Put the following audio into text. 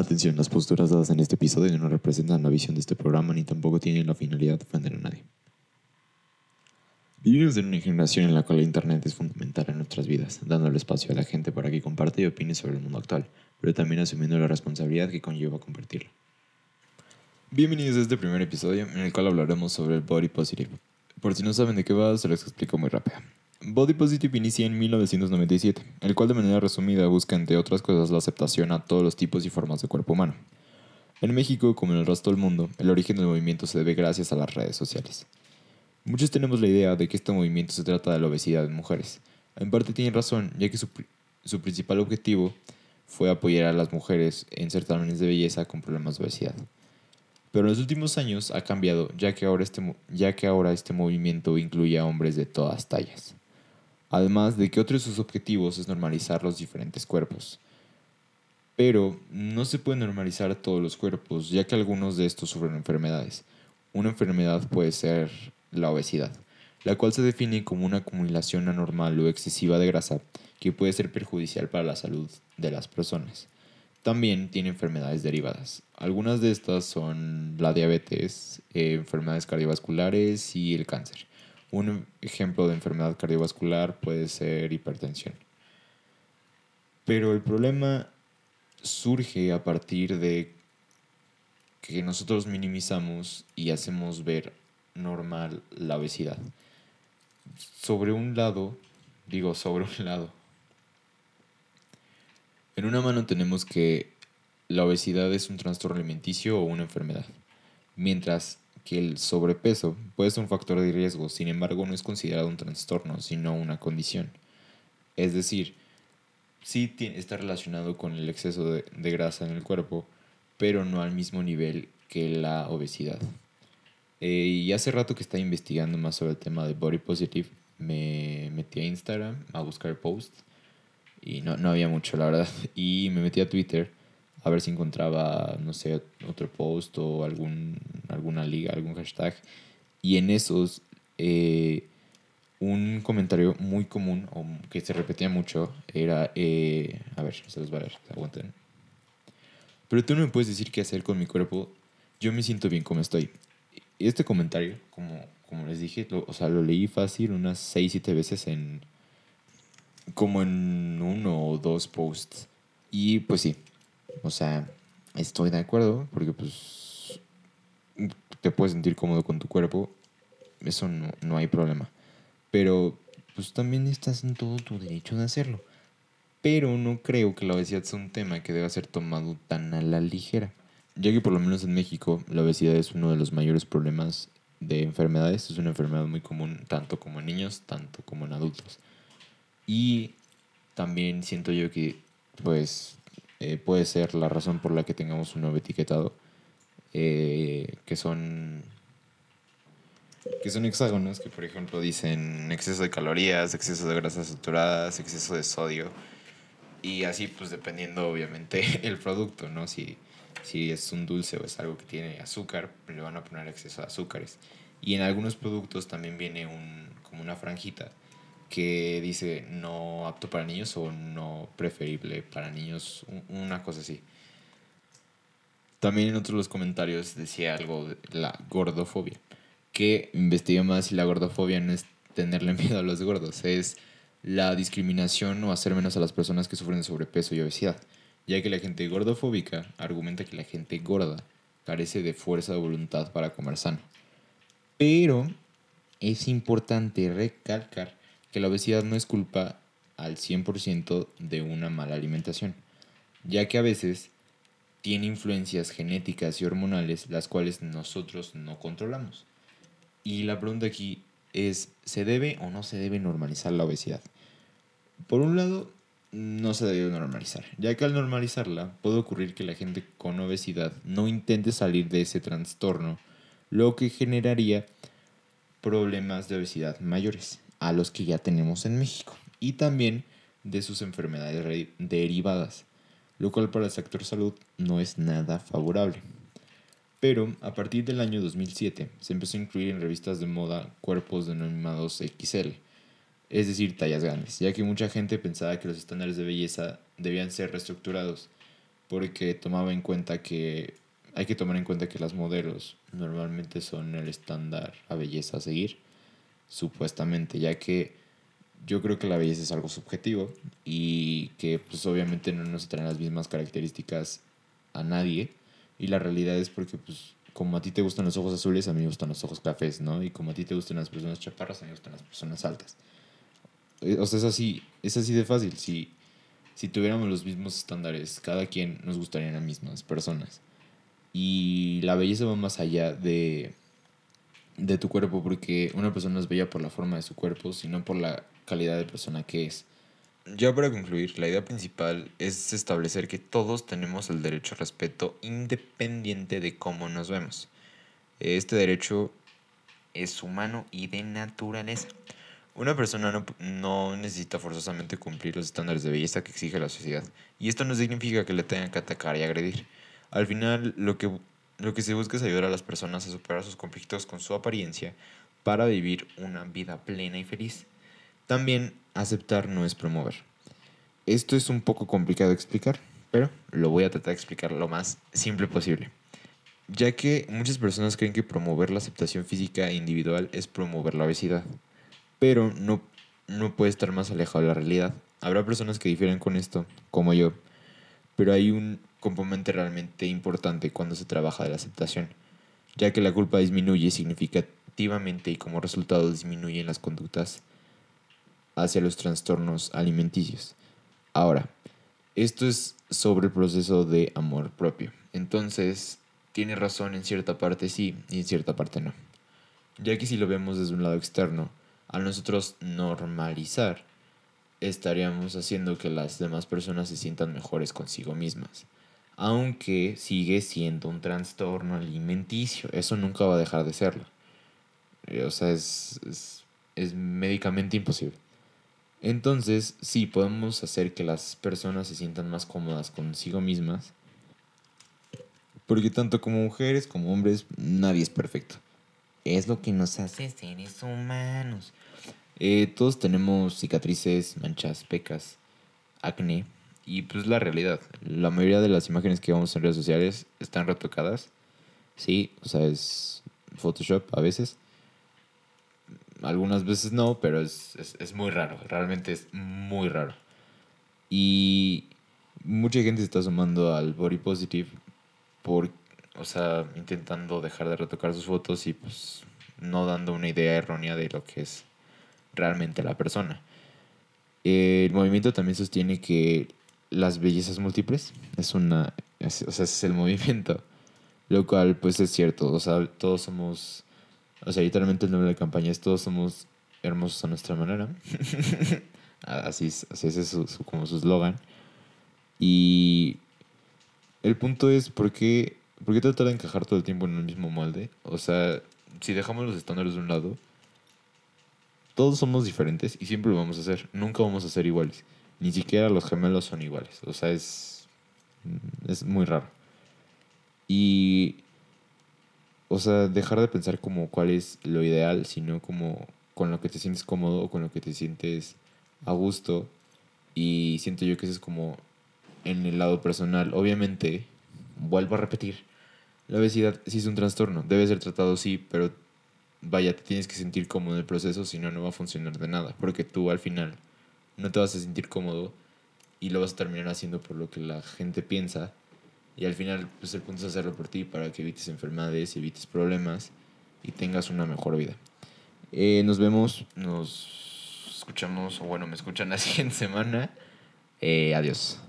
Atención, las posturas dadas en este episodio no representan la visión de este programa ni tampoco tienen la finalidad de ofender a nadie. Vivimos en una generación en la cual el Internet es fundamental en nuestras vidas, dándole espacio a la gente para que comparte y opine sobre el mundo actual, pero también asumiendo la responsabilidad que conlleva compartirlo. Bienvenidos a este primer episodio en el cual hablaremos sobre el Body Positive. Por si no saben de qué va, se los explico muy rápido. Body Positive inicia en 1997, el cual de manera resumida busca entre otras cosas la aceptación a todos los tipos y formas de cuerpo humano. En México, como en el resto del mundo, el origen del movimiento se debe gracias a las redes sociales. Muchos tenemos la idea de que este movimiento se trata de la obesidad en mujeres. En parte tienen razón, ya que su, su principal objetivo fue apoyar a las mujeres en certámenes de belleza con problemas de obesidad. Pero en los últimos años ha cambiado, ya que ahora este, ya que ahora este movimiento incluye a hombres de todas tallas. Además de que otro de sus objetivos es normalizar los diferentes cuerpos. Pero no se puede normalizar todos los cuerpos, ya que algunos de estos sufren enfermedades. Una enfermedad puede ser la obesidad, la cual se define como una acumulación anormal o excesiva de grasa que puede ser perjudicial para la salud de las personas. También tiene enfermedades derivadas. Algunas de estas son la diabetes, eh, enfermedades cardiovasculares y el cáncer. Un ejemplo de enfermedad cardiovascular puede ser hipertensión. Pero el problema surge a partir de que nosotros minimizamos y hacemos ver normal la obesidad. Sobre un lado, digo sobre un lado, en una mano tenemos que la obesidad es un trastorno alimenticio o una enfermedad, mientras que el sobrepeso puede ser un factor de riesgo, sin embargo no es considerado un trastorno, sino una condición. Es decir, sí está relacionado con el exceso de, grasa en el cuerpo, pero no al mismo nivel que la obesidad. Eh, y hace rato que estaba investigando más sobre el tema de Body Positive, me metí a Instagram a buscar posts y no, no había mucho, la verdad. Y me metí a Twitter a ver si encontraba, no sé, otro post o algún, alguna liga, algún hashtag. Y en esos, eh, un comentario muy común, que se repetía mucho, era, eh, a ver, se los va a ver, aguanten. Pero tú no me puedes decir qué hacer con mi cuerpo, yo me siento bien como estoy. Este comentario, como, como les dije, o sea, lo leí fácil unas 6, 7 veces en, como en uno o dos posts. Y pues sí, o sea, estoy de acuerdo porque pues te puedes sentir cómodo con tu cuerpo, eso no, no hay problema. Pero pues también estás en todo tu derecho de hacerlo. Pero no creo que la obesidad sea un tema que deba ser tomado tan a la ligera. Ya que por lo menos en México la obesidad es uno de los mayores problemas de enfermedades. Es una enfermedad muy común tanto como en niños, tanto como en adultos. Y también siento yo que pues eh, puede ser la razón por la que tengamos un nuevo etiquetado, eh, que son que son hexágonos que por ejemplo dicen exceso de calorías, exceso de grasas saturadas, exceso de sodio y así pues dependiendo obviamente el producto, ¿no? Si, si es un dulce o es algo que tiene azúcar, le van a poner exceso de azúcares. Y en algunos productos también viene un, como una franjita que dice no apto para niños o no preferible para niños, una cosa así. También en otros los comentarios decía algo de la gordofobia, que investigué más y la gordofobia no es tenerle miedo a los gordos, es la discriminación o hacer menos a las personas que sufren de sobrepeso y obesidad, ya que la gente gordofóbica argumenta que la gente gorda carece de fuerza de voluntad para comer sano. Pero es importante recalcar que la obesidad no es culpa al 100% de una mala alimentación, ya que a veces tiene influencias genéticas y hormonales las cuales nosotros no controlamos. Y la pregunta aquí es, ¿se debe o no se debe normalizar la obesidad? Por un lado, no se debe normalizar, ya que al normalizarla puede ocurrir que la gente con obesidad no intente salir de ese trastorno, lo que generaría problemas de obesidad mayores a los que ya tenemos en México y también de sus enfermedades derivadas, lo cual para el sector salud no es nada favorable. Pero a partir del año 2007 se empezó a incluir en revistas de moda cuerpos denominados XL, es decir, tallas grandes, ya que mucha gente pensaba que los estándares de belleza debían ser reestructurados, porque tomaba en cuenta que hay que tomar en cuenta que las modelos normalmente son el estándar a belleza a seguir, supuestamente, ya que yo creo que la belleza es algo subjetivo y que pues obviamente no nos traen las mismas características a nadie y la realidad es porque pues como a ti te gustan los ojos azules, a mí me gustan los ojos cafés, ¿no? Y como a ti te gustan las personas chaparras, a mí me gustan las personas altas. Eh, o sea, es así, es así de fácil. Si, si tuviéramos los mismos estándares, cada quien nos gustarían las mismas personas. Y la belleza va más allá de, de tu cuerpo, porque una persona es bella por la forma de su cuerpo, sino por la calidad de persona que es. Ya para concluir, la idea principal es establecer que todos tenemos el derecho al respeto independiente de cómo nos vemos. Este derecho es humano y de naturaleza. Una persona no, no, necesita forzosamente cumplir los estándares de belleza que exige la sociedad, y esto no significa que le tengan que atacar y agredir. Al final, lo que, lo que se busca es ayudar a las personas a superar sus conflictos con su apariencia para vivir una vida plena y feliz. También aceptar no es promover. Esto es un poco complicado de explicar, pero lo voy a tratar de explicar lo más simple posible. Ya que muchas personas creen que promover la aceptación física individual es promover la obesidad, pero no, no puede estar más alejado de la realidad. Habrá personas que difieren con esto, como yo, pero hay un componente realmente importante cuando se trabaja de la aceptación, ya que la culpa disminuye significativamente y como resultado disminuyen las conductas hacia los trastornos alimenticios. Ahora, esto es sobre el proceso de amor propio. Entonces, tiene razón en cierta parte sí y en cierta parte no. Ya que si lo vemos desde un lado externo, al nosotros normalizar, estaríamos haciendo que las demás personas se sientan mejores consigo mismas. Aunque sigue siendo un trastorno alimenticio, eso nunca va a dejar de serlo. Eh, o sea, es, es, es médicamente imposible. Entonces, sí, podemos hacer que las personas se sientan más cómodas consigo mismas. Porque tanto como mujeres como hombres, nadie es perfecto. Es lo que nos hace seres humanos. Eh, todos tenemos cicatrices, manchas, pecas, acné. Y pues la realidad. La mayoría de las imágenes que vemos en redes sociales están retocadas. Sí, o sea, es Photoshop a veces. Algunas veces no, pero es, es, muy raro. Realmente es muy raro. Y mucha gente se está sumando al body positive por, o sea, intentando dejar de retocar sus fotos y pues no dando una idea errónea de lo que es realmente la persona. El movimiento también sostiene que las bellezas múltiples es una, o sea, es el movimiento, lo cual pues es cierto, o sea, todos somos o sea, literalmente el nombre de la campaña es Todos somos hermosos a nuestra manera. así es, así es su, como su eslogan. Y el punto es, ¿por qué, ¿por qué tratar de encajar todo el tiempo en el mismo molde? O sea, si dejamos los estándares de un lado, todos somos diferentes y siempre lo vamos a hacer. Nunca vamos a ser iguales. Ni siquiera los gemelos son iguales. O sea, es, es muy raro. Y o sea, dejar de pensar como cuál es lo ideal, sino como con lo que te sientes cómodo o con lo que te sientes a gusto. Y siento yo que eso es como en el lado personal. Obviamente, vuelvo a repetir, la obesidad sí es un trastorno, debe ser tratado sí, pero vaya, te tienes que sentir cómodo en el proceso, si no, no va a funcionar de nada, porque tú al final no te vas a sentir cómodo y lo vas a terminar haciendo por lo que la gente piensa y al final, pues el punto es hacerlo por ti para que evites enfermedades, evites problemas y tengas una mejor vida. Eh, nos vemos, nos escuchamos, o bueno, me escuchan la siguiente semana. Eh, adiós.